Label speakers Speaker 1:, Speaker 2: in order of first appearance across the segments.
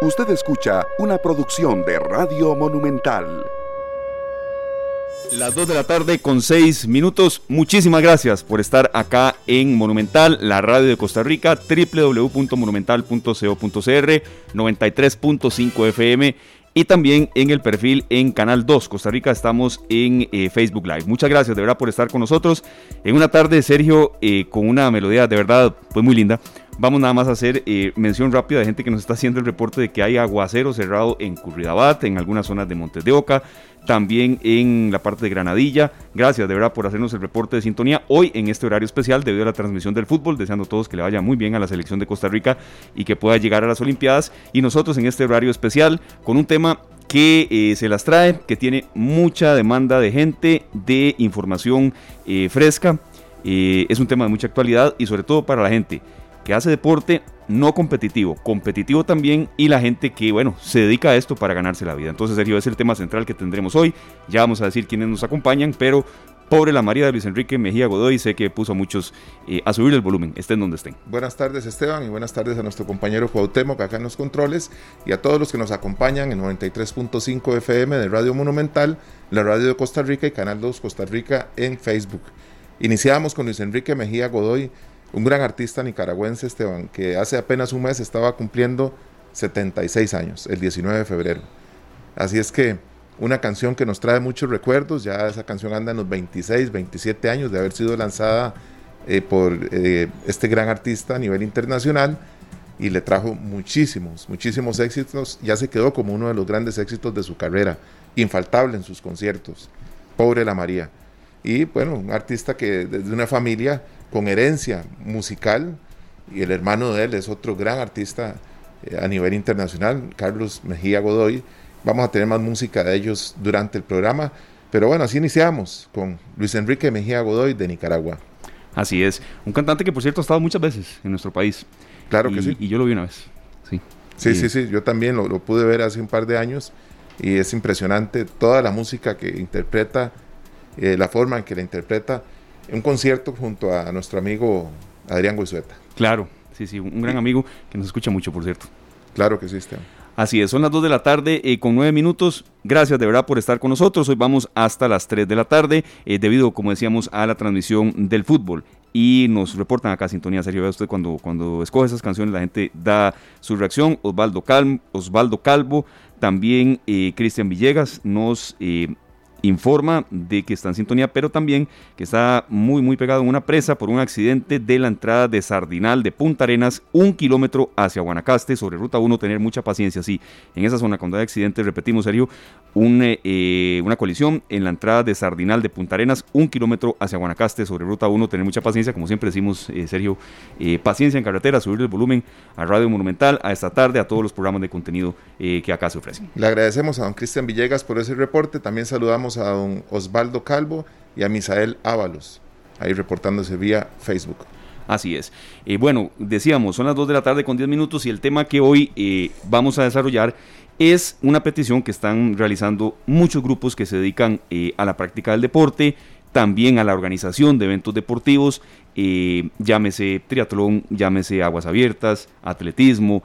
Speaker 1: Usted escucha una producción de Radio Monumental.
Speaker 2: Las 2 de la tarde con 6 minutos. Muchísimas gracias por estar acá en Monumental, la radio de Costa Rica, www.monumental.co.cr, 93.5 FM y también en el perfil en Canal 2 Costa Rica. Estamos en eh, Facebook Live. Muchas gracias de verdad por estar con nosotros. En una tarde, Sergio, eh, con una melodía de verdad pues muy linda. Vamos nada más a hacer eh, mención rápida de gente que nos está haciendo el reporte de que hay aguacero cerrado en Curridabat, en algunas zonas de Montes de Oca, también en la parte de Granadilla. Gracias de verdad por hacernos el reporte de sintonía hoy en este horario especial debido a la transmisión del fútbol, deseando a todos que le vaya muy bien a la selección de Costa Rica y que pueda llegar a las Olimpiadas. Y nosotros en este horario especial con un tema que eh, se las trae, que tiene mucha demanda de gente, de información eh, fresca. es un tema de mucha actualidad y sobre todo para la gente que hace deporte no competitivo, competitivo también y la gente que, bueno, se dedica a esto para ganarse la vida. Entonces, Sergio, es el tema central que tendremos hoy. Ya vamos a decir quiénes nos acompañan, pero pobre la María de Luis Enrique Mejía Godoy, sé que puso a muchos eh, a subir el volumen, estén donde estén.
Speaker 3: Buenas tardes Esteban y buenas tardes a nuestro compañero Cuauhtémoc acá en los controles y a todos los que nos acompañan en 93.5 FM de Radio Monumental, la radio de Costa Rica y Canal 2 Costa Rica en Facebook. Iniciamos con Luis Enrique Mejía Godoy, un gran artista nicaragüense, Esteban, que hace apenas un mes estaba cumpliendo 76 años, el 19 de febrero. Así es que una canción que nos trae muchos recuerdos, ya esa canción anda en los 26, 27 años de haber sido lanzada eh, por eh, este gran artista a nivel internacional y le trajo muchísimos, muchísimos éxitos, ya se quedó como uno de los grandes éxitos de su carrera, infaltable en sus conciertos, Pobre la María. Y bueno, un artista que desde una familia con herencia musical y el hermano de él es otro gran artista eh, a nivel internacional, Carlos Mejía Godoy. Vamos a tener más música de ellos durante el programa, pero bueno, así iniciamos con Luis Enrique Mejía Godoy de Nicaragua.
Speaker 2: Así es, un cantante que por cierto ha estado muchas veces en nuestro país.
Speaker 3: Claro que sí.
Speaker 2: Y yo lo vi una vez, sí.
Speaker 3: Sí, sí, sí, yo también lo, lo pude ver hace un par de años y es impresionante toda la música que interpreta, eh, la forma en que la interpreta un concierto junto a nuestro amigo Adrián Goizueta.
Speaker 2: Claro, sí, sí, un gran amigo que nos escucha mucho, por cierto.
Speaker 3: Claro que sí, Esteban.
Speaker 2: Así es, son las 2 de la tarde eh, con 9 minutos. Gracias de verdad por estar con nosotros. Hoy vamos hasta las 3 de la tarde, eh, debido, como decíamos, a la transmisión del fútbol. Y nos reportan acá sintonía, Sergio. Vea usted cuando, cuando escoge esas canciones, la gente da su reacción. Osvaldo, Osvaldo Calvo, también eh, Cristian Villegas nos informa de que está en sintonía, pero también que está muy, muy pegado en una presa por un accidente de la entrada de Sardinal de Punta Arenas, un kilómetro hacia Guanacaste, sobre Ruta 1, tener mucha paciencia, sí, en esa zona cuando hay accidentes, repetimos, serio, un, eh, una colisión en la entrada de Sardinal de Punta Arenas, un kilómetro hacia Guanacaste, sobre Ruta 1, tener mucha paciencia, como siempre decimos, eh, Sergio, eh, paciencia en carretera, subir el volumen a Radio Monumental, a esta tarde, a todos los programas de contenido que acá se ofrecen.
Speaker 3: Le agradecemos a don Cristian Villegas por ese reporte, también saludamos a don Osvaldo Calvo y a Misael Ábalos, ahí reportándose vía Facebook.
Speaker 2: Así es. Eh, bueno, decíamos, son las 2 de la tarde con 10 minutos y el tema que hoy eh, vamos a desarrollar es una petición que están realizando muchos grupos que se dedican eh, a la práctica del deporte, también a la organización de eventos deportivos, llámese triatlón, llámese aguas abiertas, atletismo,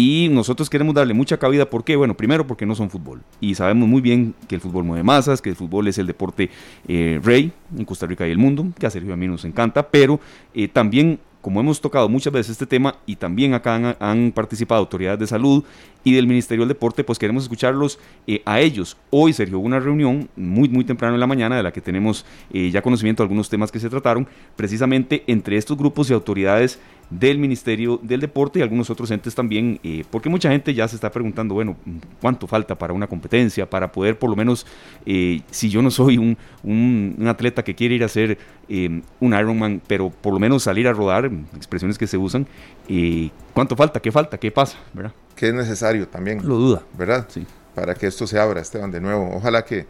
Speaker 2: y nosotros queremos darle mucha cabida, ¿por qué? Bueno, primero porque no son fútbol. Y sabemos muy bien que el fútbol mueve masas, que el fútbol es el deporte eh, rey en Costa Rica y el mundo, que a Sergio a mí nos encanta, pero eh, también como hemos tocado muchas veces este tema y también acá han, participado autoridades de salud y del Ministerio del Deporte, pues queremos escucharlos eh, a ellos. Hoy, Sergio, hubo una reunión muy, muy temprano en la mañana de la que tenemos ya conocimiento de algunos temas que se trataron, precisamente entre estos grupos y autoridades del Ministerio del Deporte y algunos otros entes también, eh, porque mucha gente ya se está preguntando, bueno, ¿cuánto falta para una competencia? Para poder por lo menos, eh, si yo no soy un, un, atleta que quiere ir a hacer eh, un Ironman, pero por lo menos salir a rodar, expresiones que se usan, ¿cuánto falta? ¿Qué falta? ¿Qué pasa? ¿verdad?
Speaker 3: ¿Qué es necesario también?
Speaker 2: Lo duda.
Speaker 3: ¿Verdad?
Speaker 2: Sí.
Speaker 3: Para que esto se abra, Esteban, de nuevo. Ojalá que,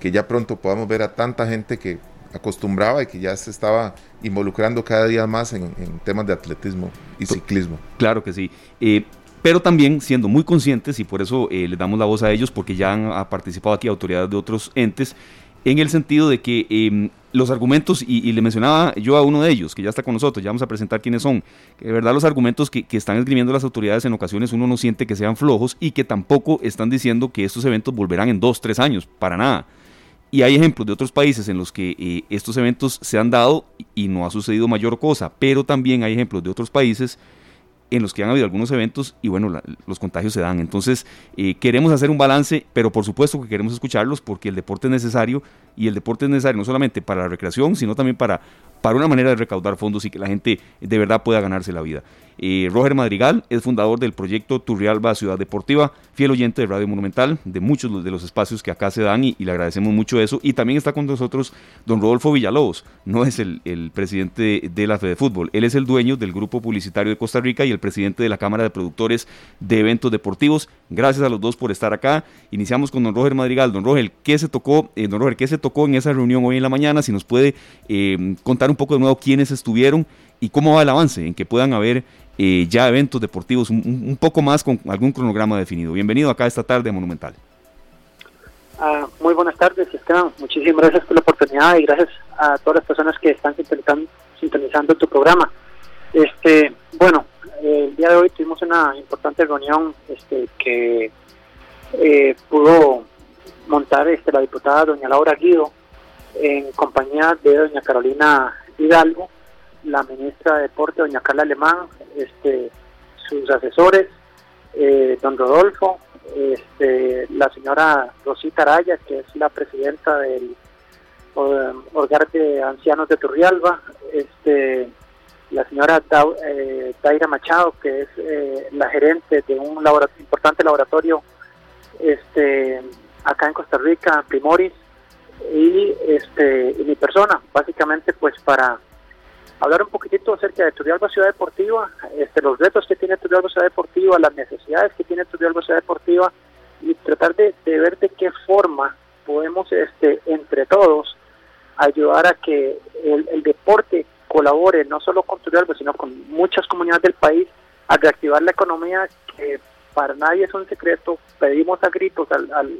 Speaker 3: que ya pronto podamos ver a tanta gente que acostumbraba y que ya se estaba involucrando cada día más en, temas de atletismo y ciclismo.
Speaker 2: Claro que sí. Eh, pero también siendo muy conscientes, y por eso eh, les damos la voz a ellos, porque ya han participado aquí autoridades de otros entes, en el sentido de que em, los argumentos, y, le mencionaba yo a uno de ellos, que ya está con nosotros, ya vamos a presentar quiénes son, que de verdad los argumentos que, que, están esgrimiendo las autoridades en ocasiones uno no siente que sean flojos y que tampoco están diciendo que estos eventos volverán en dos, tres años, para nada. Y hay ejemplos de otros países en los que eh, estos eventos se han dado y no ha sucedido mayor cosa, pero también hay ejemplos de otros países en los que han habido algunos eventos y bueno, los contagios se dan. Entonces, eh, queremos hacer un balance, pero por supuesto que queremos escucharlos porque el deporte es necesario y el deporte es necesario no solamente para la recreación, sino también para, para una manera de recaudar fondos y que la gente de verdad pueda ganarse la vida. Eh, Roger Madrigal es fundador del proyecto Turrialba Ciudad Deportiva, fiel oyente de Radio Monumental, de muchos de los espacios que acá se dan y, le agradecemos mucho eso. Y también está con nosotros don Rodolfo Villalobos, no es el, presidente de la Fede Fútbol, él es el dueño del Grupo Publicitario de Costa Rica y el presidente de la Cámara de Productores de Eventos Deportivos. Gracias a los dos por estar acá. Iniciamos con don Roger Madrigal. Don Roger, ¿qué se tocó, eh, don Roger, qué se tocó en esa reunión hoy en la mañana? Si nos puede eh, contar un poco de nuevo quiénes estuvieron y cómo va el avance en que puedan haber ya eventos deportivos un, poco más con algún cronograma definido. Bienvenido acá esta tarde Monumental.
Speaker 4: Ah, muy buenas tardes, Esteban. Muchísimas gracias por la oportunidad y gracias a todas las personas que están sintonizando, tu programa. Este, bueno, el día de hoy tuvimos una importante reunión este, que eh, pudo montar este, la diputada doña Laura Guido en compañía de doña Carolina Hidalgo, la ministra de Deporte, doña Carla Alemán, este, sus asesores, eh, don Rodolfo, este, la señora Rosita Araya, que es la presidenta del Hogar de Ancianos de Turrialba, este, la señora eh, Daira Machado, que es eh, la gerente de un importante laboratorio este, acá en Costa Rica, Primoris, y, este, y mi persona, básicamente pues para hablar un poquitito acerca de Turrialba Ciudad Deportiva, este, los retos que tiene Turrialba Ciudad Deportiva, las necesidades que tiene Turrialba Ciudad Deportiva y tratar de, ver de qué forma podemos este, entre todos ayudar a que el, deporte colabore no solo con Turrialba, sino con muchas comunidades del país a reactivar la economía que para nadie es un secreto, pedimos a gritos al, al,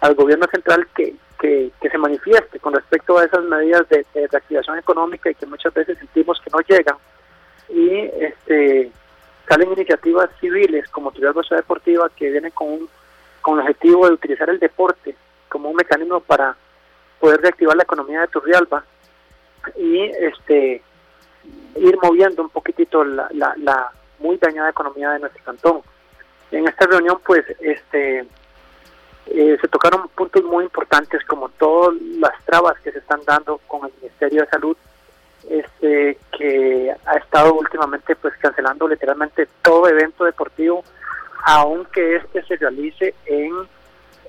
Speaker 4: al gobierno central que, que, se manifieste con respecto a esas medidas de, reactivación económica y que muchas veces sentimos que no llegan. Y este salen iniciativas civiles como Turismo Ciudad Deportiva que vienen con, un, con el objetivo de utilizar el deporte como un mecanismo para poder reactivar la economía de Turrialba y este ir moviendo un poquitito la, la, la muy dañada economía de nuestro cantón. En esta reunión, pues, este eh, se tocaron puntos muy importantes como todas las trabas que se están dando con el Ministerio de Salud, este, que ha estado últimamente pues cancelando literalmente todo evento deportivo, aunque este se realice en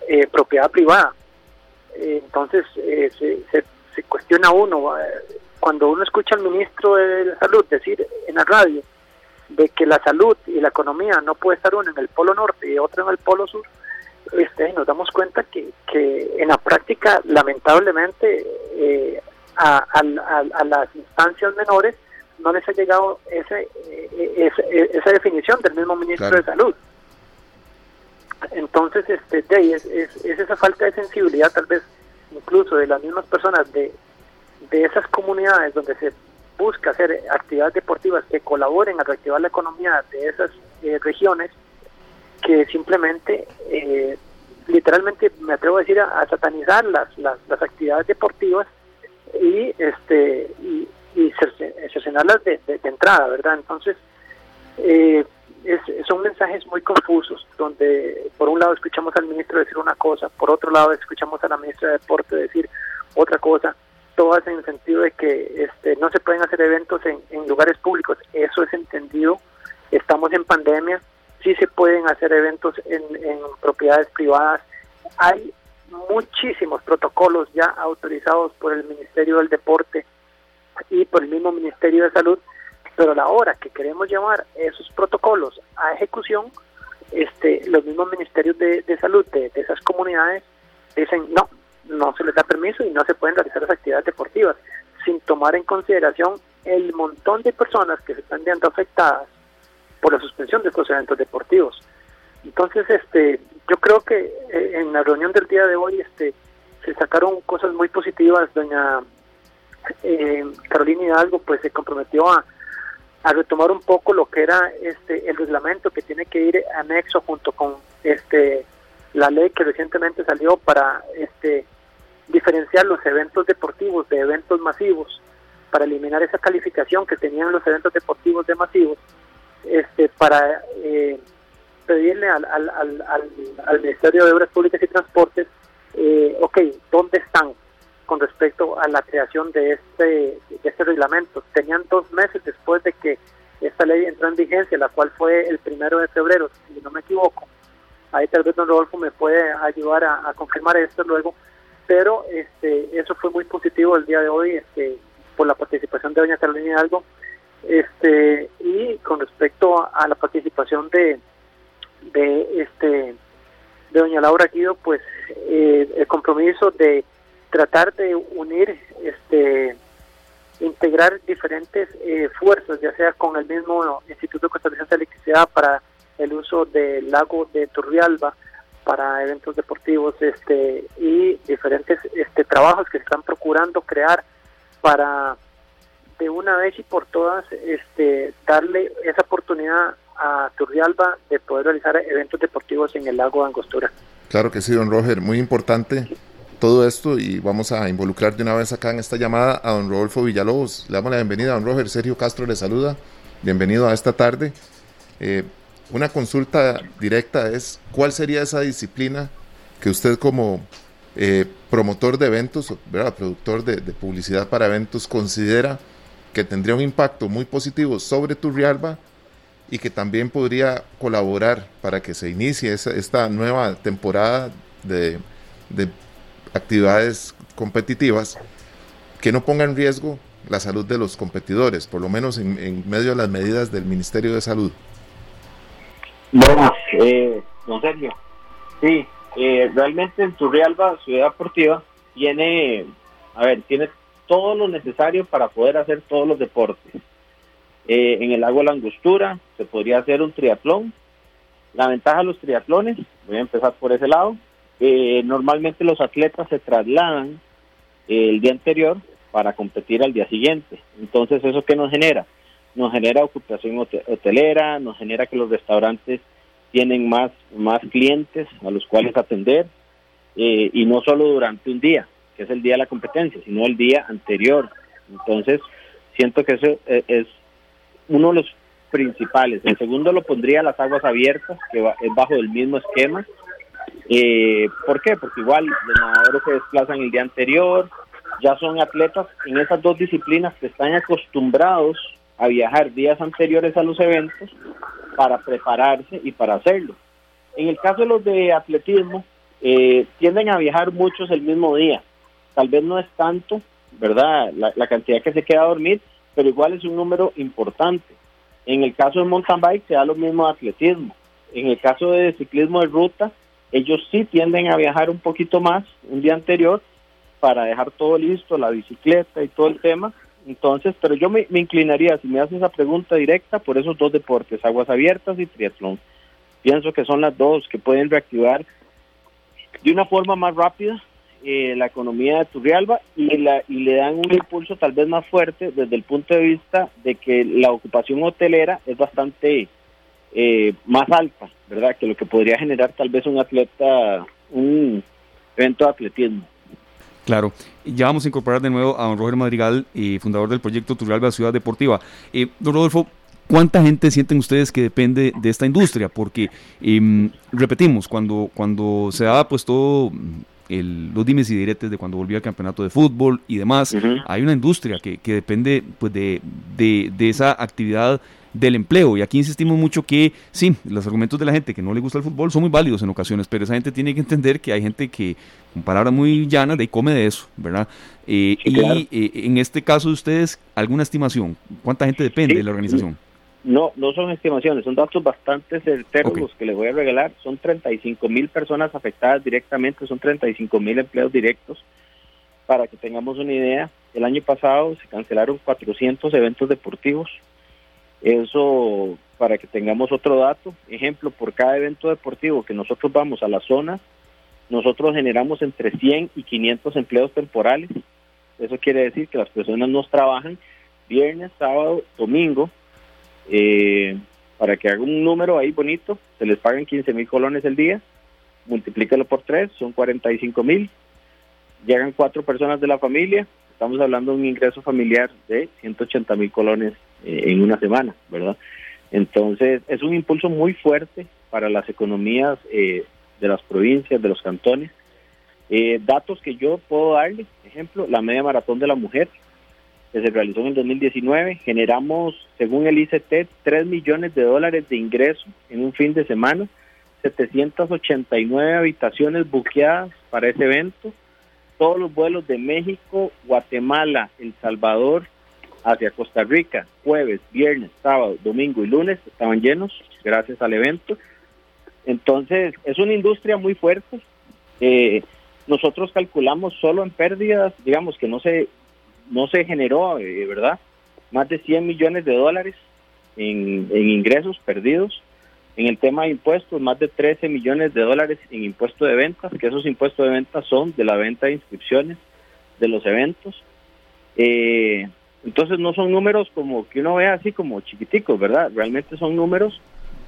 Speaker 4: eh, propiedad privada. Eh, entonces se, se, cuestiona uno, cuando uno escucha al ministro de Salud decir en la radio de que la salud y la economía no puede estar uno en el polo norte y otro en el polo sur, este, nos damos cuenta que, que en la práctica, lamentablemente, eh, a, las instancias menores no les ha llegado ese, eh, esa definición del mismo ministro de Salud. Entonces, este, es, es, esa falta de sensibilidad, tal vez incluso de las mismas personas de, de esas comunidades donde se busca hacer actividades deportivas que colaboren a reactivar la economía de esas eh, regiones, que simplemente, eh, literalmente, me atrevo a decir, a, satanizar las, las, actividades deportivas y este y, y cercenarlas de, entrada, ¿verdad? Entonces, eh, son mensajes muy confusos, donde por un lado escuchamos al ministro decir una cosa, por otro lado escuchamos a la ministra de Deporte decir otra cosa, todas en el sentido de que este, no se pueden hacer eventos en, en lugares públicos, eso es entendido, estamos en pandemia, sí se pueden hacer eventos en, propiedades privadas. Hay muchísimos protocolos ya autorizados por el Ministerio del Deporte y por el mismo Ministerio de Salud, pero a la hora que queremos llevar esos protocolos a ejecución, este, los mismos ministerios de, salud de, esas comunidades dicen no, no se les da permiso y no se pueden realizar las actividades deportivas, sin tomar en consideración el montón de personas que se están viendo afectadas por la suspensión de estos eventos deportivos. Entonces, este, yo creo que eh, en la reunión del día de hoy, este, se sacaron cosas muy positivas. Doña eh, Carolina Hidalgo pues se comprometió a, a retomar un poco lo que era este el reglamento que tiene que ir anexo junto con este la ley que recientemente salió para este diferenciar los eventos deportivos de eventos masivos para eliminar esa calificación que tenían los eventos deportivos de masivos para eh, pedirle al, al, al, al, Ministerio de Obras Públicas y Transportes eh, ok, ¿dónde están con respecto a la creación de este, de este reglamento? Tenían dos meses después de que esta ley entró en vigencia, la cual fue el primero de febrero, si no me equivoco. Ahí tal vez don Rodolfo me puede ayudar a, confirmar esto luego, pero este eso fue muy positivo el día de hoy este, por la participación de doña Carolina Hidalgo este y con respecto a la participación de de este de doña Laura Guido pues eh, el compromiso de tratar de unir este integrar diferentes eh, fuerzas ya sea con el mismo Instituto Costarricense de Electricidad para el uso del lago de Turrialba para eventos deportivos este y diferentes este trabajos que están procurando crear para de una vez y por todas este darle esa oportunidad a Turrialba de poder realizar eventos deportivos en el lago de Angostura.
Speaker 3: Claro que sí, don Roger, muy importante todo esto y vamos a involucrar de una vez acá en esta llamada a don Rodolfo Villalobos. Le damos la bienvenida a don Roger, Sergio Castro le saluda, bienvenido a esta tarde. Eh, una consulta directa es, ¿cuál sería esa disciplina que usted como eh, promotor de eventos, ¿verdad? productor de, publicidad para eventos, considera que tendría un impacto muy positivo sobre Turrialba y que también podría colaborar para que se inicie esta nueva temporada de, actividades competitivas que no ponga en riesgo la salud de los competidores, por lo menos en medio de las medidas del Ministerio de Salud.
Speaker 5: Buenas, eh, don Sergio. Sí, eh, realmente en Turrialba, Ciudad Deportiva, tiene, a ver, tiene todo lo necesario para poder hacer todos los deportes. Eh, en el lago La Angostura se podría hacer un triatlón. La ventaja de los triatlones, voy a empezar por ese lado, eh, normalmente los atletas se trasladan el día anterior para competir al día siguiente. Entonces, ¿eso qué nos genera? nos genera ocupación hotelera, nos genera que los restaurantes tienen más, más clientes a los cuales atender, eh, y no solo durante un día, es el día de la competencia, sino el día anterior. Entonces, siento que eso eh, es uno de los principales. El segundo lo pondría las aguas abiertas, que es bajo el mismo esquema. Eh, ¿Por qué? Porque igual los nadadores se desplazan el día anterior, ya son atletas en esas dos disciplinas que están acostumbrados a viajar días anteriores a los eventos para prepararse y para hacerlo. En el caso de los de atletismo, eh, tienden a viajar muchos el mismo día. Tal vez no es tanto, ¿verdad? La, cantidad que se queda a dormir, pero igual es un número importante. En el caso de mountain bike se da lo mismo de atletismo. En el caso de ciclismo de ruta, ellos sí tienden a viajar un poquito más un día anterior para dejar todo listo, la bicicleta y todo el tema, entonces, pero yo me, inclinaría, si me haces esa pregunta directa, por esos dos deportes, aguas abiertas y triatlón. Pienso que son las dos que pueden reactivar de una forma más rápida eh, la economía de Turrialba y, la, y le dan un impulso tal vez más fuerte desde el punto de vista de que la ocupación hotelera es bastante eh, más alta, ¿verdad? Que lo que podría generar tal vez un atleta, un evento de atletismo.
Speaker 2: Claro, ya vamos a incorporar de nuevo a don Roger Madrigal, eh, fundador del proyecto Turrialba Ciudad Deportiva. Eh, don Rodolfo, ¿cuánta gente sienten ustedes que depende de esta industria? Porque, em, repetimos, cuando, cuando se daba pues todo el, los dimes y diretes de cuando volvía al campeonato de fútbol y demás, hay una industria que, que depende pues de, de, de esa actividad del empleo. Y aquí insistimos mucho que sí, los argumentos de la gente que no le gusta el fútbol son muy válidos en ocasiones, pero esa gente tiene que entender que hay gente que, con palabras muy llanas, de come de eso, ¿verdad? Eh, y eh, en este caso de ustedes, ¿alguna estimación? ¿Cuánta gente depende de la organización?
Speaker 5: No, no son estimaciones, son datos bastante certeros los que les voy a regalar. Son 35 mil personas afectadas directamente, son 35 mil empleos directos. Para que tengamos una idea, el año pasado se cancelaron 400 eventos deportivos, eso, para que tengamos otro dato, ejemplo, por cada evento deportivo que nosotros vamos a la zona, nosotros generamos entre 100 y 500 empleos temporales. Eso quiere decir que las personas nos trabajan viernes, sábado, domingo. Eh, para que haga un número ahí bonito, se les pagan 15 mil colones el día, multiplícalo por tres, son 45 mil. Llegan cuatro personas de la familia, estamos hablando de un ingreso familiar de 180 mil colones eh, en una semana, ¿verdad? Entonces, es un impulso muy fuerte para las economías eh, de las provincias, de los cantones. Eh, datos que yo puedo darle, ejemplo, la media maratón de la mujer, que se realizó en el 2019, generamos, según el ICT, 3 millones de dólares de ingreso en un fin de semana, 789 habitaciones buqueadas para ese evento, todos los vuelos de México, Guatemala, El Salvador hacia Costa Rica, jueves, viernes, sábado, domingo y lunes estaban llenos gracias al evento. Entonces, es una industria muy fuerte. Eh, nosotros calculamos solo en pérdidas, digamos que no se, no se generó, eh, ¿verdad? Más de 100 millones de dólares en, ingresos perdidos en el tema de impuestos, más de 13 millones de dólares en impuestos de ventas, que esos impuestos de ventas son de la venta de inscripciones de los eventos. Eh, entonces no son números como que uno ve así como chiquiticos, ¿verdad? Realmente son números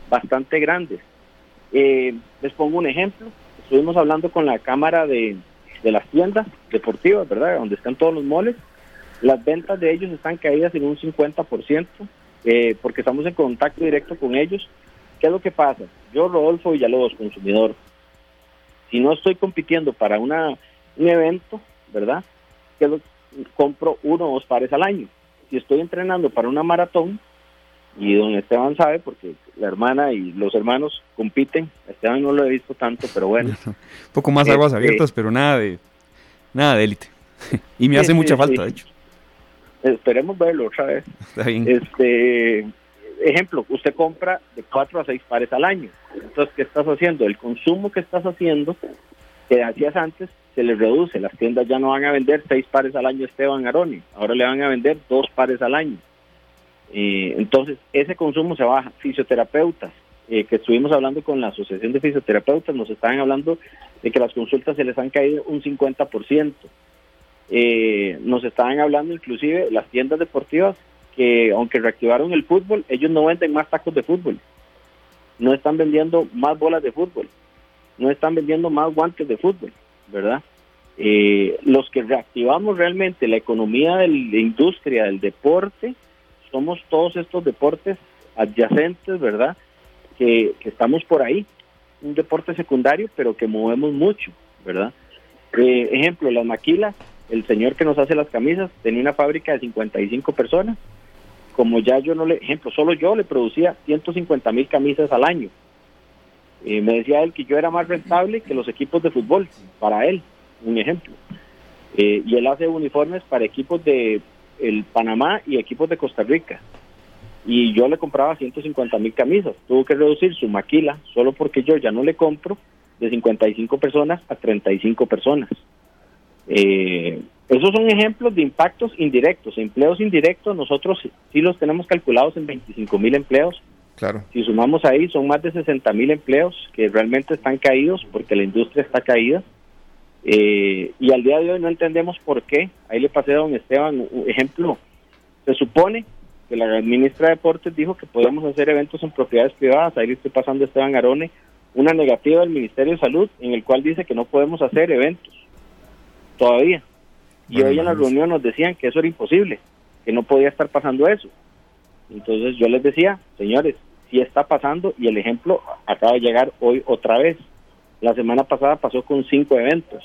Speaker 5: bastante grandes. Eh, les pongo un ejemplo. Estuvimos hablando con la Cámara de, las tiendas deportivas, ¿verdad? Donde están todos los moles. Las ventas de ellos están caídas en un 50%, eh, porque estamos en contacto directo con ellos ¿Qué es lo que pasa? Yo, Rodolfo Villalobos, consumidor, si no estoy compitiendo para una, un evento, ¿verdad? Que lo, compro uno o dos pares al año. Si estoy entrenando para una maratón, y don Esteban sabe, porque la hermana y los hermanos compiten, Esteban no lo he visto tanto, pero bueno.
Speaker 2: Un poco más aguas este, abiertas, pero nada de nada de élite. y me hace mucha falta, de hecho.
Speaker 5: Esperemos verlo otra vez. Este, ejemplo, usted compra de cuatro a seis pares al año. Entonces, ¿qué estás haciendo? El consumo que estás haciendo, que hacías antes, se le reduce. Las tiendas ya no van a vender seis pares al año Esteban Aroni, ahora le van a vender dos pares al año. Eh, entonces, ese consumo se baja. Fisioterapeutas, eh, que estuvimos hablando con la Asociación de Fisioterapeutas, nos estaban hablando de que las consultas se les han caído un 50%. Eh, nos estaban hablando inclusive las tiendas deportivas que aunque reactivaron el fútbol, ellos no venden más tacos de fútbol, no están vendiendo más bolas de fútbol, no están vendiendo más guantes de fútbol, ¿verdad? Eh, los que reactivamos realmente la economía de la industria del deporte somos todos estos deportes adyacentes, ¿verdad? Que, estamos por ahí, un deporte secundario, pero que movemos mucho, ¿verdad? Eh, ejemplo, las maquilas, el señor que nos hace las camisas tenía una fábrica de 55 personas, como ya yo no le, ejemplo, solo yo le producía 150 mil camisas al año. Eh, me decía él que yo era más rentable que los equipos de fútbol, para él, un ejemplo. Eh, y él hace uniformes para equipos de el Panamá y equipos de Costa Rica. Y yo le compraba 150 mil camisas. Tuvo que reducir su maquila, solo porque yo ya no le compro, de 55 personas a 35 personas. Eh, esos son ejemplos de impactos indirectos. Empleos indirectos, nosotros sí los tenemos calculados en 25 mil empleos.
Speaker 3: Claro.
Speaker 5: Si sumamos ahí, son más de 60 mil empleos que realmente están caídos porque la industria está caída. Eh, y al día de hoy no entendemos por qué. Ahí le pasé a don Esteban un ejemplo. Se supone que la ministra de Deportes dijo que podemos hacer eventos en propiedades privadas. Ahí le estoy pasando a Esteban Arone una negativa del Ministerio de Salud en el cual dice que no podemos hacer eventos todavía. Y hoy en la reunión nos decían que eso era imposible, que no podía estar pasando eso. Entonces yo les decía, señores, sí está pasando y el ejemplo acaba de llegar hoy otra vez. La semana pasada pasó con cinco eventos.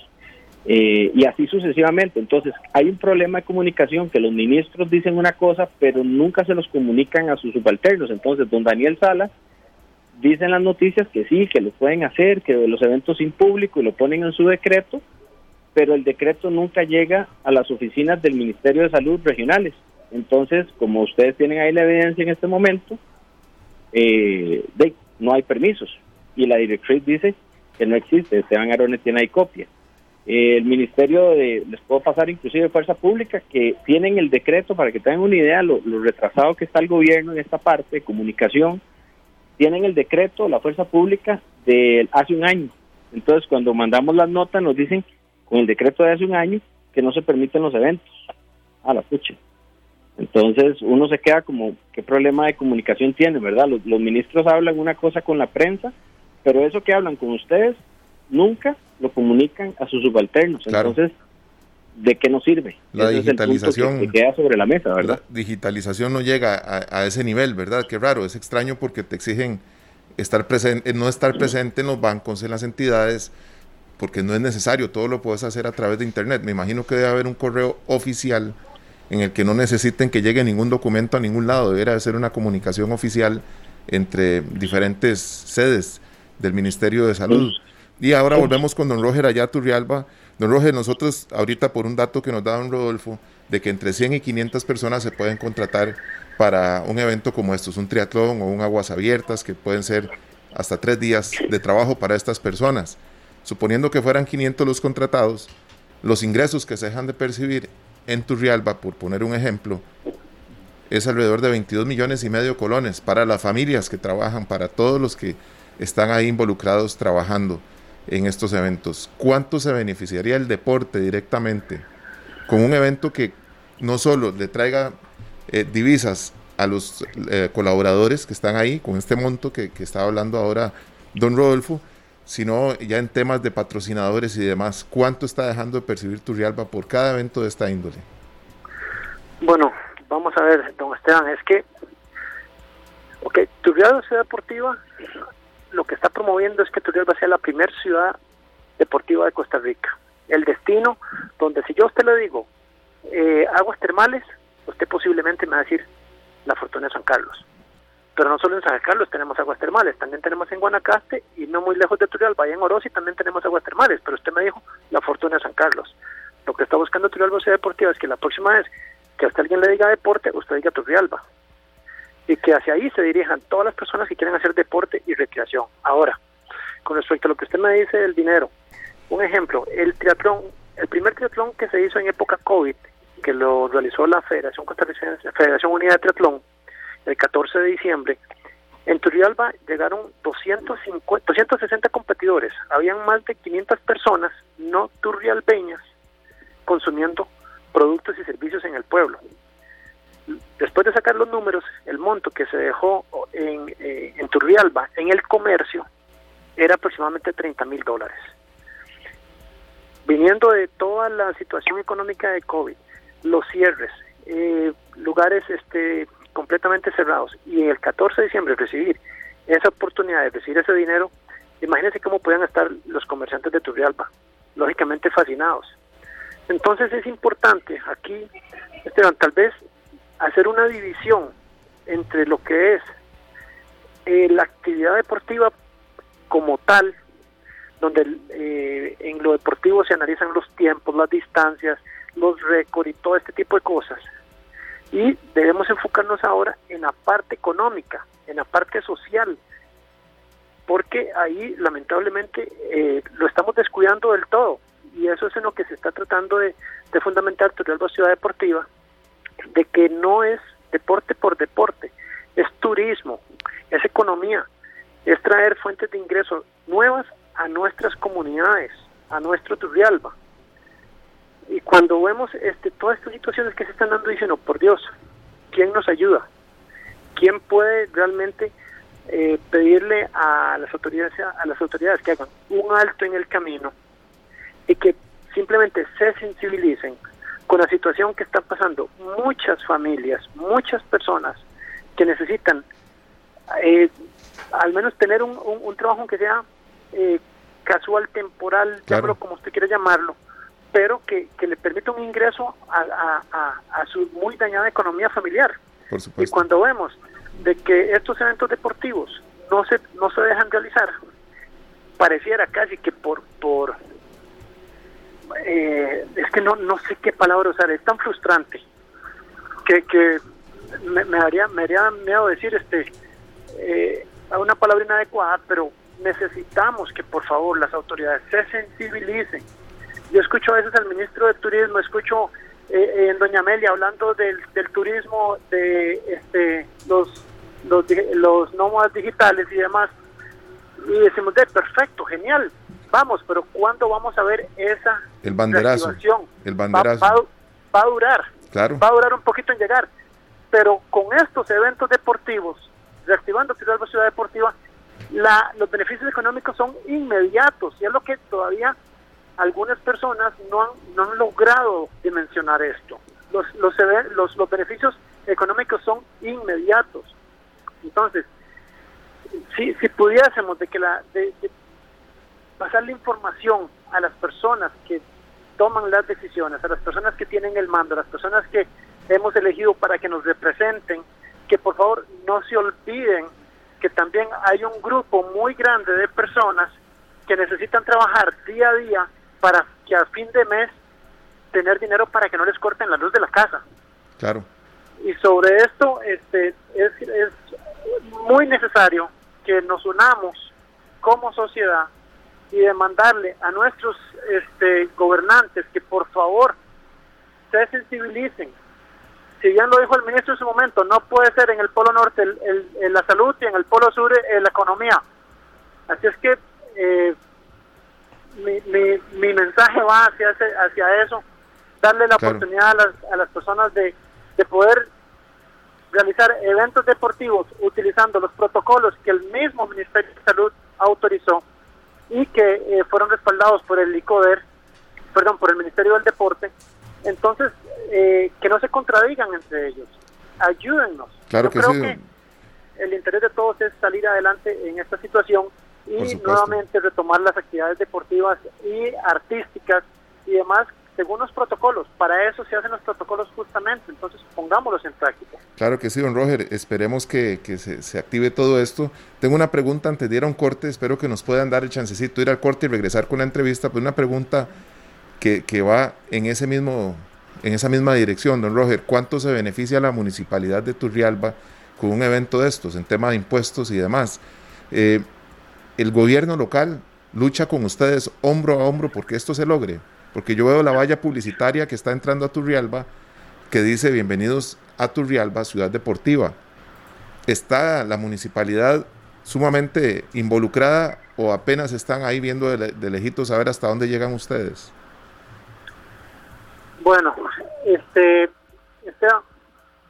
Speaker 5: Eh, y así sucesivamente. Entonces, hay un problema de comunicación que los ministros dicen una cosa, pero nunca se los comunican a sus subalternos. Entonces, don Daniel Salas dice en las noticias que sí, que lo pueden hacer, que los eventos sin público y lo ponen en su decreto, pero el decreto nunca llega a las oficinas del Ministerio de Salud regionales. Entonces, como ustedes tienen ahí la evidencia en este momento, eh, no hay permisos. Y la directriz dice que no existe. Esteban Arones tiene ahí copia. el Ministerio de, les puedo pasar inclusive Fuerza Pública, que tienen el decreto, para que tengan una idea, lo, lo retrasado que está el gobierno en esta parte de comunicación, tienen el decreto, la Fuerza Pública, de hace un año Entonces, cuando mandamos las notas, nos dicen, con el decreto de hace un año, que no se permiten los eventos. A la pucha. Entonces, uno se queda como, ¿qué problema de comunicación tiene, verdad? Los, ministros hablan una cosa con la prensa, pero eso que hablan con ustedes, nunca lo comunican a sus subalternos. Entonces, ¿de qué nos sirve?
Speaker 3: La digitalización
Speaker 5: que, queda sobre la mesa, ¿verdad?
Speaker 3: La digitalización no llega a, a, ese nivel, ¿verdad? Qué raro, es extraño porque te exigen estar presente, no estar presente en los bancos, en las entidades, porque no es necesario, todo lo puedes hacer a través de internet. Me imagino que debe haber un correo oficial en el que no necesiten que llegue ningún documento a ningún lado, debería ser una comunicación oficial entre diferentes sedes del Ministerio de Salud. Y ahora volvemos con don Roger allá Turrialba. Don Roger, nosotros ahorita por un dato que nos da don Rodolfo, de que entre 100 y 500 personas se pueden contratar para un evento como estos, un triatlón o un aguas abiertas, que pueden ser hasta tres días de trabajo para estas personas. Suponiendo que fueran 500 los contratados, los ingresos que se dejan de percibir en Turrialba, por poner un ejemplo, es alrededor de 22 millones y medio colones para las familias que trabajan, para todos los que están ahí involucrados trabajando en estos eventos. ¿Cuánto se beneficiaría el deporte directamente con un evento que no solo le traiga eh, divisas a los eh, colaboradores que están ahí con este monto que, que estaba hablando ahora don Rodolfo, sino ya en temas de patrocinadores y demás. ¿Cuánto está dejando de percibir Turrialba por cada evento de esta índole?
Speaker 4: Bueno, vamos a ver, don Esteban, es que, ok, Turrialba Ciudad Deportiva, lo que está promoviendo es que Turrialba sea la primera ciudad deportiva de Costa Rica. El destino donde si yo a usted le digo eh, aguas termales, usted posiblemente me va a decir la Fortuna de San Carlos. Pero no solo en San Carlos tenemos aguas termales, también tenemos en Guanacaste y no muy lejos de Turrialba, allá en Orosi también tenemos aguas termales, pero usted me dijo la Fortuna de San Carlos. Lo que está buscando Turrialba Ciudad Deportiva es que la próxima vez que hasta alguien le diga deporte, usted diga Turrialba. Y que hacia ahí se dirijan todas las personas que quieren hacer deporte y recreación. Ahora, con respecto a lo que usted me dice del dinero, un ejemplo, el triatlón, el primer triatlón que se hizo en época COVID, que lo realizó la Federación Costarricense, Federación Unida de Triatlón, el 14 de diciembre, en Turrialba llegaron 250, 260 competidores. Habían más de 500 personas no turrialbeñas consumiendo productos y servicios en el pueblo. Después de sacar los números, el monto que se dejó en, eh, en Turrialba en el comercio era aproximadamente 30 mil dólares. Viniendo de toda la situación económica de COVID, los cierres, eh, lugares este, completamente cerrados y el 14 de diciembre recibir esa oportunidad de recibir ese dinero, imagínense cómo puedan estar los comerciantes de Turrialba, lógicamente fascinados. Entonces es importante aquí, Esteban, tal vez hacer una división entre lo que es eh, la actividad deportiva como tal, donde eh, en lo deportivo se analizan los tiempos, las distancias, los récords y todo este tipo de cosas. Y debemos enfocarnos ahora en la parte económica, en la parte social, porque ahí lamentablemente eh, lo estamos descuidando del todo. Y eso es en lo que se está tratando de, de fundamentar la Ciudad Deportiva, de que no es deporte por deporte, es turismo, es economía, es traer fuentes de ingresos nuevas a nuestras comunidades, a nuestro Turrialba y cuando vemos este, todas estas situaciones que se están dando, dicen, por Dios, ¿quién nos ayuda? ¿Quién puede realmente eh, pedirle a las autoridades a las autoridades que hagan un alto en el camino y que simplemente se sensibilicen con la situación que están pasando muchas familias, muchas personas que necesitan eh, al menos tener un, un, trabajo que sea eh, casual, temporal, claro. como usted quiera llamarlo, pero que, le permita un ingreso a, a, su muy dañada economía familiar. y cuando vemos de que estos eventos deportivos no se no se dejan realizar, pareciera casi que por por eh, es que no no sé qué palabra usar, es tan frustrante que, que me, me haría me haría miedo decir este eh, una palabra inadecuada, pero necesitamos que por favor las autoridades se sensibilicen yo escucho a veces al ministro de Turismo, escucho eh, en Doña Amelia hablando del, del turismo, de este, los, los, los nómadas digitales y demás, y decimos, de perfecto, genial, vamos, pero ¿cuándo vamos a ver esa
Speaker 3: el banderazo,
Speaker 4: El banderazo. Va, a durar.
Speaker 3: Claro.
Speaker 4: Va a durar un poquito en llegar. Pero con estos eventos deportivos, reactivando Turrialba Ciudad Deportiva, la, los beneficios económicos son inmediatos y es lo que todavía algunas personas no han, no han logrado dimensionar esto. Los, los, los, los beneficios económicos son inmediatos. Entonces, si, si pudiésemos de que la de, pasar la información a las personas que toman las decisiones, a las personas que tienen el mando, a las personas que hemos elegido para que nos representen, que por favor no se olviden que también hay un grupo muy grande de personas que necesitan trabajar día a día para que a fin de mes tener dinero para que no les corten la luz de la casa.
Speaker 3: Claro.
Speaker 4: Y sobre esto este, es, es muy necesario que nos unamos como sociedad y demandarle a nuestros este, gobernantes que por favor se sensibilicen. Si bien lo dijo el ministro en su momento, no puede ser en el Polo Norte el, la salud y en el Polo Sur la economía. Así es que eh, mi, mi, mi, mensaje va hacia, hacia eso, darle la oportunidad a las, a las personas de, de poder realizar eventos deportivos utilizando los protocolos que el mismo Ministerio de Salud autorizó y que eh, fueron respaldados por el ICODER, perdón, por el Ministerio del Deporte, entonces eh, que no se contradigan entre ellos. Ayúdennos.
Speaker 3: Claro que
Speaker 4: creo
Speaker 3: sí.
Speaker 4: que el interés de todos es salir adelante en esta situación y nuevamente retomar las actividades deportivas y artísticas y demás según los protocolos. Para eso se hacen los protocolos justamente, entonces pongámoslos en práctica.
Speaker 3: Claro que sí, don Roger. Esperemos que, se, active todo esto. Tengo una pregunta antes de ir a un corte. Espero que nos puedan dar el chancecito de ir al corte y regresar con la entrevista. Pues una pregunta que, va en, ese mismo, en esa misma dirección, don Roger. ¿Cuánto se beneficia la municipalidad de Turrialba con un evento de estos en tema de impuestos y demás? Eh, ¿El gobierno local lucha con ustedes hombro a hombro porque esto se logre? Porque yo veo la valla publicitaria que está entrando a Turrialba que dice bienvenidos a Turrialba, ciudad deportiva. ¿Está la municipalidad sumamente involucrada o apenas están ahí viendo de, de lejitos a ver hasta dónde llegan ustedes?
Speaker 4: Bueno, este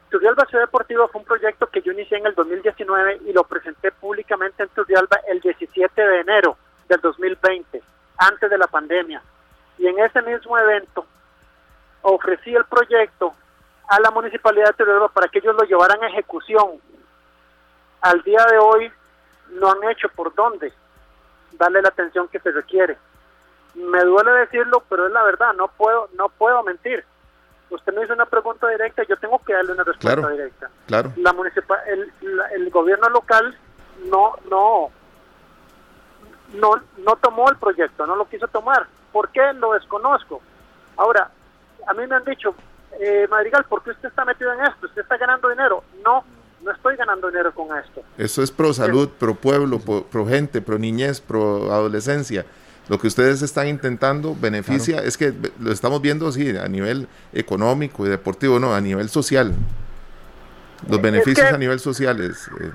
Speaker 4: Turrialba Ciudad Deportiva fue un proyecto que yo inicié en el 2019 y lo presenté públicamente en Turrialba el 17 de enero del 2020, antes de la pandemia y en ese mismo evento ofrecí el proyecto a la Municipalidad de Turrialba para que ellos lo llevaran a ejecución. Al día de hoy no han hecho por dónde darle la atención que se requiere. Me duele decirlo, pero es la verdad, no puedo no puedo mentir. Usted me hizo una pregunta directa, yo tengo que darle una respuesta directa.
Speaker 3: Claro.
Speaker 4: La municipal, el, el gobierno local no no no no tomó el proyecto, no lo quiso tomar ¿Por qué? Lo desconozco. Ahora, a mí me han dicho, eh, Madrigal, ¿por qué usted está metido en esto? ¿Usted está ganando dinero? No, no estoy ganando dinero con esto.
Speaker 3: Eso es pro salud, pro pueblo, pro, gente, pro niñez, pro adolescencia. Lo que ustedes están intentando beneficia, es que lo estamos viendo sí, a nivel económico y deportivo, no, a nivel social. Los beneficios a nivel social es...
Speaker 4: Eh,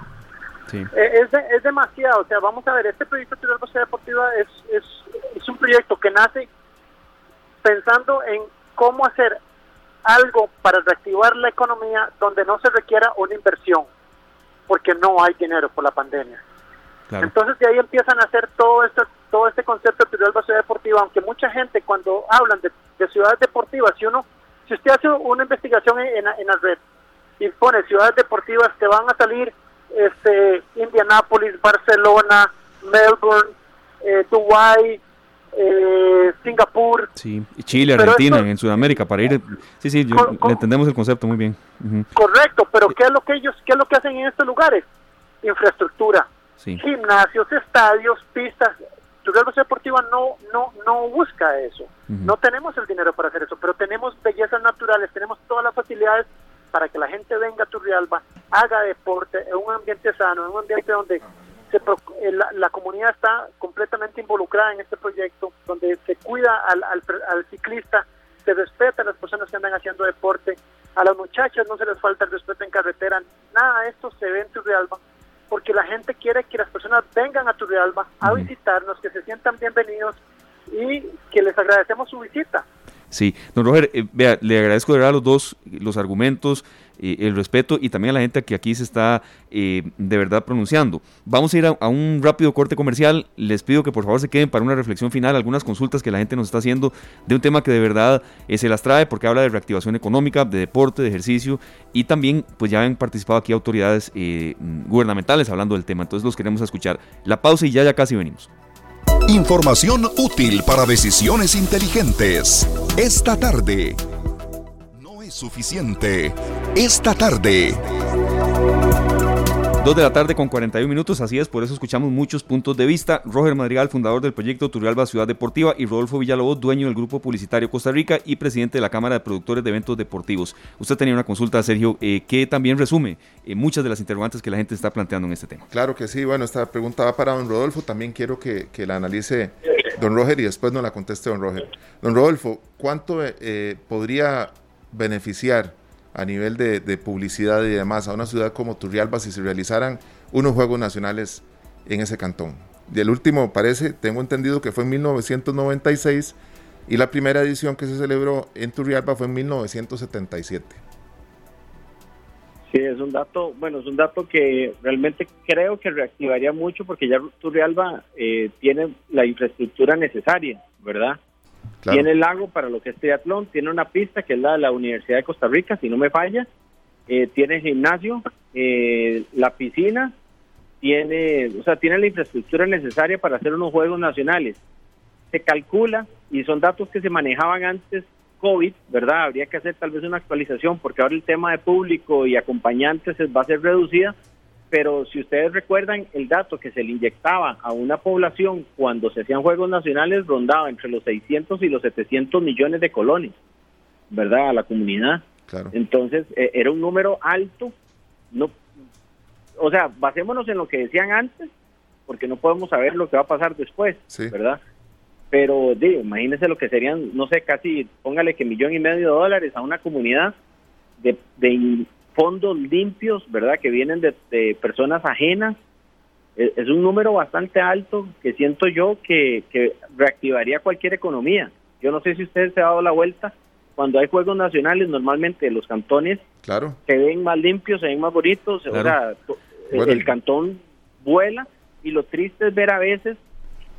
Speaker 4: eh, es, demasiado, o sea, vamos a ver, este proyecto de la deportiva es, es es un proyecto que nace pensando en cómo hacer algo para reactivar la economía donde no se requiera una inversión, porque no hay dinero por la pandemia. Entonces de ahí empiezan a hacer todo este, todo este concepto de ciudad deportiva, aunque mucha gente cuando hablan de, ciudades deportivas, si uno, si usted hace una investigación en, en, la red y pone ciudades deportivas, te van a salir este Indianápolis, Barcelona, Melbourne, eh, Dubái, eh, Singapur.
Speaker 2: Sí, y Chile, Argentina, en Sudamérica, para ir... Sí, sí, le entendemos el concepto muy bien.
Speaker 4: Correcto, pero ¿qué es lo que ellos, qué es lo que hacen en estos lugares? Infraestructura, gimnasios, estadios, pistas. Turrialba Deportiva no, no, no busca eso. No tenemos el dinero para hacer eso, pero tenemos bellezas naturales, tenemos todas las facilidades para que la gente venga a Turrialba, haga deporte en un ambiente sano, en un ambiente donde eh, la, comunidad está completamente involucrada en este proyecto, donde se cuida al, al, ciclista, se respeta a las personas que andan haciendo deporte, a las muchachas no se les falta el respeto en carretera, nada de esto se ve en Turrialba porque la gente quiere que las personas vengan a Turrialba a visitarnos, que se sientan bienvenidos y que les agradecemos su visita.
Speaker 2: Sí, don Roger, eh, vea, le agradezco de verdad los dos los argumentos, eh, el respeto y también a la gente que aquí se está eh, de verdad pronunciando. Vamos a ir a, un rápido corte comercial. Les pido que por favor se queden para una reflexión final, algunas consultas que la gente nos está haciendo de un tema que de verdad se las trae porque habla de reactivación económica, de deporte, de ejercicio y también pues ya han participado aquí autoridades gubernamentales hablando del tema. Entonces los queremos escuchar. La pausa y ya ya casi venimos.
Speaker 1: Información útil para decisiones inteligentes. Esta tarde. Suficiente. Esta tarde.
Speaker 2: Dos de la tarde con 41 minutos, así es, por eso escuchamos muchos puntos de vista. Roger Madrigal, fundador del proyecto Turrialba Ciudad Deportiva, y Rodolfo Villalobos, dueño del Grupo Publicitario Costa Rica y presidente de la Cámara de Productores de Eventos Deportivos. Usted tenía una consulta, Sergio, eh, que también resume eh, muchas de las interrogantes que la gente está planteando en este tema.
Speaker 3: Claro que sí, bueno, esta pregunta va para don Rodolfo, también quiero que, la analice don Roger y después nos la conteste don Roger. Don Rodolfo, ¿cuánto eh, podría beneficiar a nivel de, publicidad y demás a una ciudad como Turrialba si se realizaran unos Juegos Nacionales en ese cantón. Y el último parece, tengo entendido que fue en 1996 y la primera edición que se celebró en Turrialba fue en 1977.
Speaker 5: Sí, es un dato, bueno, es un dato que realmente creo que reactivaría mucho porque ya Turrialba eh, tiene la infraestructura necesaria, ¿verdad? Tiene el lago para lo que es triatlón, tiene una pista que es la de la Universidad de Costa Rica, si no me falla, eh, tiene gimnasio, eh, la piscina, tiene, o sea, tiene la infraestructura necesaria para hacer unos juegos nacionales. Se calcula, y son datos que se manejaban antes COVID, ¿verdad? Habría que hacer tal vez una actualización porque ahora el tema de público y acompañantes va a ser reducida, pero si ustedes recuerdan, el dato que se le inyectaba a una población cuando se hacían Juegos Nacionales rondaba entre los 600 y los 700 millones de colones, ¿verdad? A la comunidad. Claro. Entonces, e, era un número alto. no O sea, basémonos en lo que decían antes, porque no podemos saber lo que va a pasar después, ¿verdad? Pero digo, imagínense lo que serían, no sé, casi, póngale que millón y medio de dólares a una comunidad de, de fondos limpios, ¿verdad? Que vienen de, personas ajenas. E, es, un número bastante alto que siento yo que, reactivaría cualquier economía. Yo no sé si ustedes se han dado la vuelta. Cuando hay juegos nacionales, normalmente los cantones claro. se ven más limpios, se ven más bonitos. O sea, el cantón vuela y lo triste es ver a veces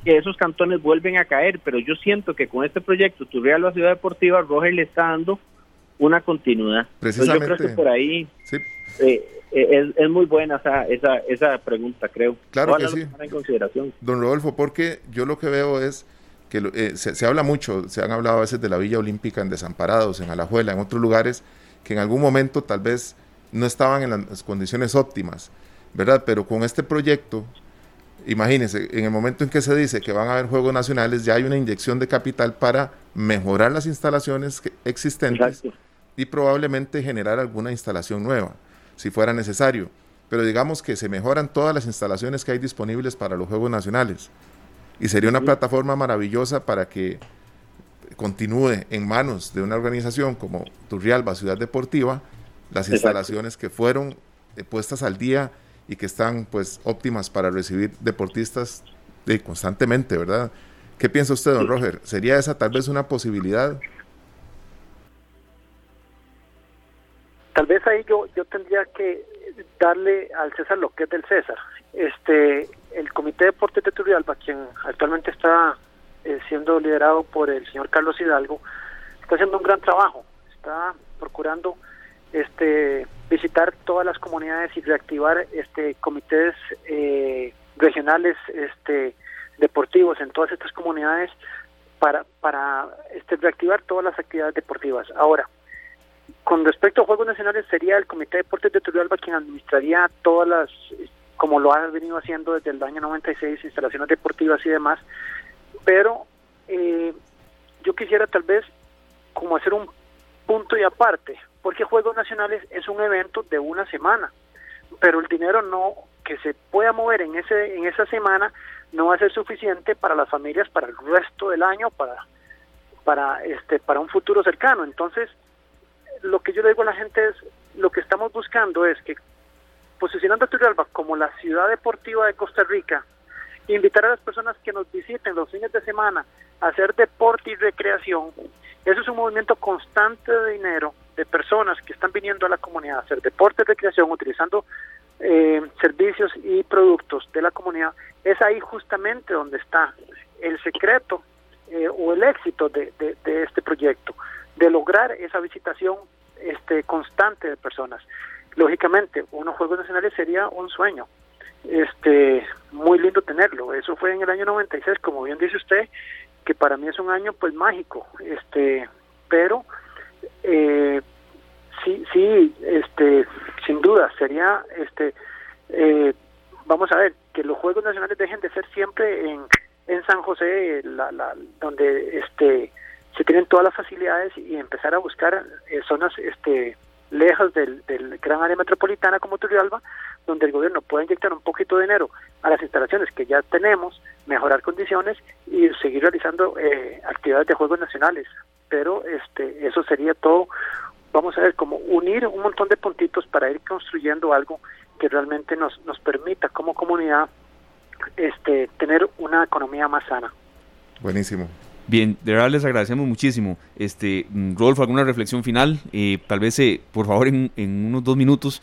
Speaker 5: que esos cantones vuelven a caer. Pero yo siento que con este proyecto, Turrial la Ciudad Deportiva, Roger le está dando una continuidad.
Speaker 3: Precisamente.
Speaker 5: yo creo que por ahí eh, eh, es, muy buena esa, esa, esa pregunta, creo.
Speaker 3: Claro que sí. En consideración. Don Rodolfo, porque yo lo que veo es que eh, se, habla mucho, se han hablado a veces de la Villa Olímpica en Desamparados, en Alajuela, en otros lugares que en algún momento tal vez no estaban en las condiciones óptimas, ¿verdad? Pero con este proyecto, imagínense, en el momento en que se dice que van a haber Juegos Nacionales, ya hay una inyección de capital para mejorar las instalaciones existentes y probablemente generar alguna instalación nueva, si fuera necesario. Pero digamos que se mejoran todas las instalaciones que hay disponibles para los Juegos Nacionales. Y sería una plataforma maravillosa para que continúe en manos de una organización como Turrialba Ciudad Deportiva las instalaciones que fueron eh, puestas al día y que están pues óptimas para recibir deportistas de, constantemente, ¿verdad? ¿Qué piensa usted, don Roger? ¿Sería esa tal vez una posibilidad?
Speaker 4: Tal vez ahí yo yo tendría que darle al César lo que es del César. Este, el Comité de Deportes de Turrialba, quien actualmente está eh, siendo liderado por el señor Carlos Hidalgo, está haciendo un gran trabajo. Está procurando este visitar todas las comunidades y reactivar este comités eh, regionales este deportivos en todas estas comunidades para para este reactivar todas las actividades deportivas. Ahora, con respecto a Juegos Nacionales, sería el Comité de Deportes de Turrialba quien administraría todas las, como lo ha venido haciendo desde el año 96, instalaciones deportivas y demás. Pero eh, yo quisiera tal vez como hacer un punto y aparte, porque Juegos Nacionales es un evento de una semana, pero el dinero no que se pueda mover en ese en esa semana no va a ser suficiente para las familias para el resto del año, para para este para un futuro cercano. Entonces, lo que yo le digo a la gente es, lo que estamos buscando es que posicionando a Turrialba como la ciudad deportiva de Costa Rica, invitar a las personas que nos visiten los fines de semana a hacer deporte y recreación, eso es un movimiento constante de dinero de personas que están viniendo a la comunidad a hacer deporte y recreación utilizando eh, servicios y productos de la comunidad, es ahí justamente donde está el secreto eh, o el éxito de, de, este proyecto, de lograr esa visitación este, constante de personas. Lógicamente, unos Juegos Nacionales sería un sueño, este muy lindo tenerlo. Eso fue en el año 96, como bien dice usted, que para mí es un año pues mágico, este, pero eh, sí, sí, este, sin duda sería, este, eh, vamos a ver, que los Juegos Nacionales dejen de ser siempre en, en San José, la, la, donde este se tienen todas las facilidades y empezar a buscar eh, zonas este lejos del, del gran área metropolitana como Turrialba, donde el gobierno puede inyectar un poquito de dinero a las instalaciones que ya tenemos, mejorar condiciones y seguir realizando eh, actividades de juegos nacionales. Pero este eso sería todo, vamos a ver, como unir un montón de puntitos para ir construyendo algo que realmente nos, nos permita como comunidad este tener una economía más sana.
Speaker 3: Buenísimo.
Speaker 2: Bien, de verdad les agradecemos muchísimo. Este, mm, Rolfo, alguna reflexión final, eh, tal vez eh, por favor en, unos dos minutos,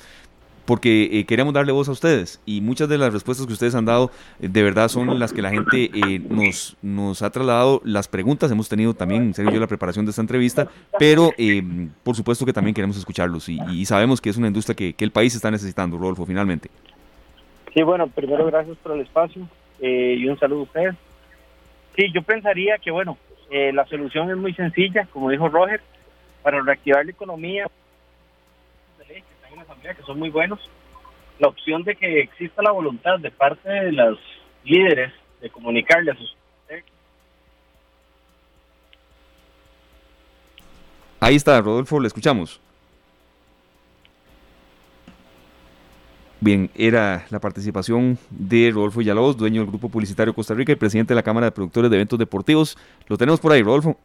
Speaker 2: porque eh, queremos darle voz a ustedes y muchas de las respuestas que ustedes han dado eh, de verdad son las que la gente eh, nos, nos ha trasladado las preguntas. Hemos tenido también, en serio, yo la preparación de esta entrevista, pero por supuesto que también queremos escucharlos y, sabemos que es una industria que, que, el país está necesitando, Rodolfo, finalmente.
Speaker 5: Sí, bueno, primero gracias por el espacio y un saludo a ustedes. Sí, yo pensaría que, bueno, la solución es muy sencilla, como dijo Roger, para reactivar la economía, que son muy buenos, la opción de que exista la voluntad de parte de los líderes de comunicarle a sus...
Speaker 2: Ahí está, Rodolfo, le escuchamos. Bien, era la participación de Rodolfo Villalobos, dueño del Grupo Publicitario Costa Rica y presidente de la Cámara de Productores de Eventos Deportivos. Lo tenemos por ahí, Rodolfo.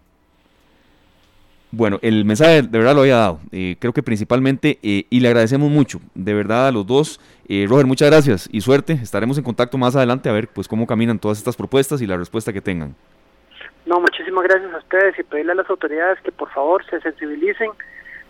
Speaker 2: Bueno, el mensaje de verdad lo había dado, eh, creo que principalmente, eh, y le agradecemos mucho, de verdad a los dos. Eh, Roger, muchas gracias y suerte, estaremos en contacto más adelante a ver pues cómo caminan todas estas propuestas y la respuesta que tengan.
Speaker 4: No, muchísimas gracias a ustedes y pedirle a las autoridades que por favor se sensibilicen,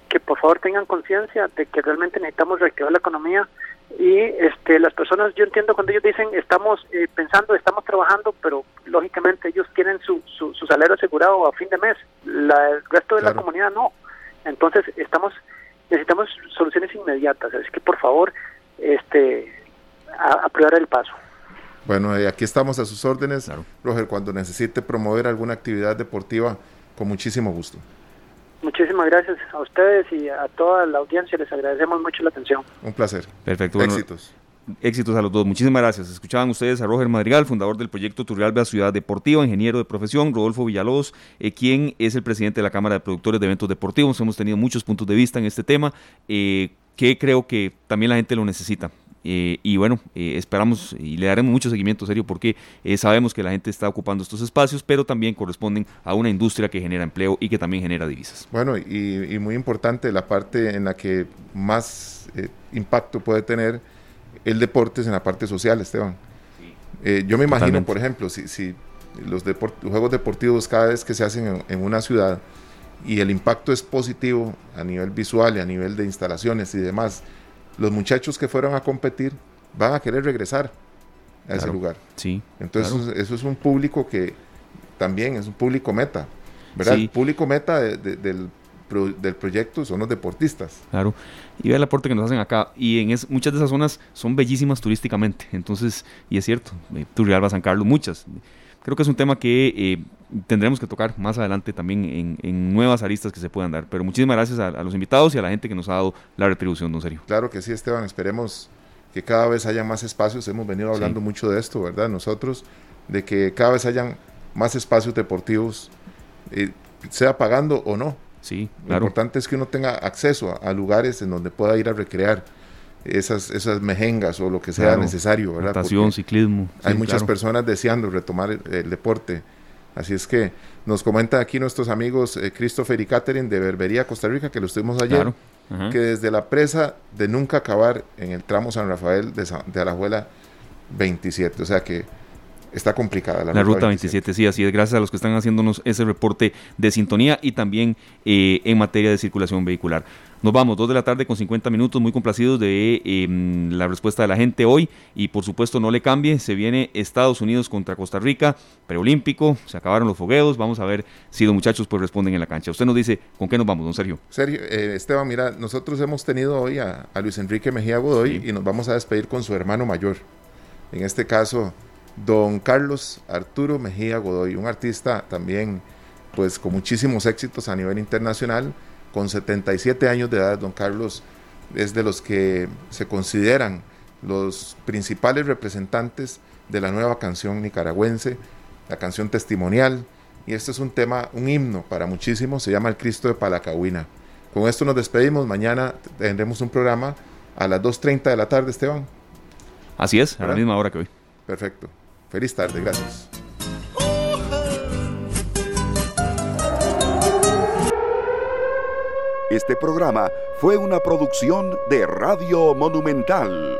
Speaker 4: que por favor tengan conciencia de que realmente necesitamos reactivar la economía y este las personas yo entiendo cuando ellos dicen estamos eh, pensando estamos trabajando pero lógicamente ellos tienen su, su, salario asegurado a fin de mes la, el resto de la comunidad no. Entonces estamos necesitamos soluciones inmediatas es que por favor este a, el paso.
Speaker 3: Bueno aquí estamos a sus órdenes. Roger cuando necesite promover alguna actividad deportiva con muchísimo gusto
Speaker 4: Muchísimas gracias a ustedes y a toda la audiencia. Les agradecemos mucho la atención.
Speaker 3: Un placer.
Speaker 2: Perfecto. éxitos. Éxitos a los dos. Muchísimas gracias. Escuchaban ustedes a Roger Madrigal, fundador del proyecto Turrialba Ciudad Deportiva, ingeniero de profesión, Rodolfo Villalobos, eh, quien es el presidente de la Cámara de Productores de Eventos Deportivos. Hemos tenido muchos puntos de vista en este tema, eh, que creo que también la gente lo necesita. Eh, y bueno, eh, esperamos y le daremos mucho seguimiento serio porque eh, sabemos que la gente está ocupando estos espacios, pero también corresponden a una industria que genera empleo y que también genera divisas.
Speaker 3: Bueno, y, muy importante la parte en la que más impacto puede tener el deporte es en la parte social, Esteban. yo me imagino, por ejemplo, si, si los, juegos deportivos cada vez que se hacen en, en una ciudad y el impacto es positivo a nivel visual y a nivel de instalaciones y demás, los muchachos que fueron a competir van a querer regresar a ese lugar.
Speaker 2: Sí.
Speaker 3: Entonces eso es un público que también es un público meta, ¿verdad? El público meta del, del proyecto son los deportistas.
Speaker 2: Claro. Y ve el aporte que nos hacen acá. Y en muchas de esas zonas son bellísimas turísticamente. Entonces, y es cierto, eh, Turrialba, San Carlos, muchas. Creo que es un tema que eh, tendremos que tocar más adelante también en, nuevas aristas que se puedan dar. Pero muchísimas gracias a, los invitados y a la gente que nos ha dado la retribución, don Serio.
Speaker 3: Claro que sí, Esteban. Esperemos que cada vez haya más espacios. Hemos venido hablando mucho de esto, ¿verdad? Nosotros, de que cada vez hayan más espacios deportivos, eh, sea pagando o no.
Speaker 2: Sí,
Speaker 3: Lo importante es que uno tenga acceso a, lugares en donde pueda ir a recrear esas, esas mejengas o lo que sea necesario, ¿verdad?
Speaker 2: Natación, ciclismo.
Speaker 3: hay muchas personas deseando retomar el deporte Así es que nos comenta aquí nuestros amigos eh, Christopher y Catherine de Berbería, Costa Rica, que lo estuvimos ayer. que desde la presa de nunca acabar en el tramo San Rafael de, San, de Alajuela 27. O sea que está complicada
Speaker 2: la, ruta, 27. Sí, así es. Gracias a los que están haciéndonos ese reporte de sintonía y también eh, en materia de circulación vehicular. Nos vamos, dos de la tarde con 50 minutos, muy complacidos de em, la respuesta de la gente hoy y por supuesto no le cambie, se viene Estados Unidos contra Costa Rica, preolímpico, se acabaron los fogueos, vamos a ver si los muchachos pues responden en la cancha. Usted nos dice, ¿con qué nos vamos, don Sergio?
Speaker 3: Sergio, eh, Esteban, mira, nosotros hemos tenido hoy a, Luis Enrique Mejía Godoy y nos vamos a despedir con su hermano mayor, en este caso, don Carlos Arturo Mejía Godoy, un artista también pues con muchísimos éxitos a nivel internacional, con 77 años de edad, don Carlos es de los que se consideran los principales representantes de la nueva canción nicaragüense, la canción testimonial, y este es un tema, un himno para muchísimos, se llama El Cristo de Palacahuina. Con esto nos despedimos, mañana tendremos un programa a las 2.30 de la tarde, Esteban.
Speaker 2: Así es, a la misma hora que hoy.
Speaker 3: Perfecto. Feliz tarde, gracias.
Speaker 1: Este programa fue una producción de Radio Monumental.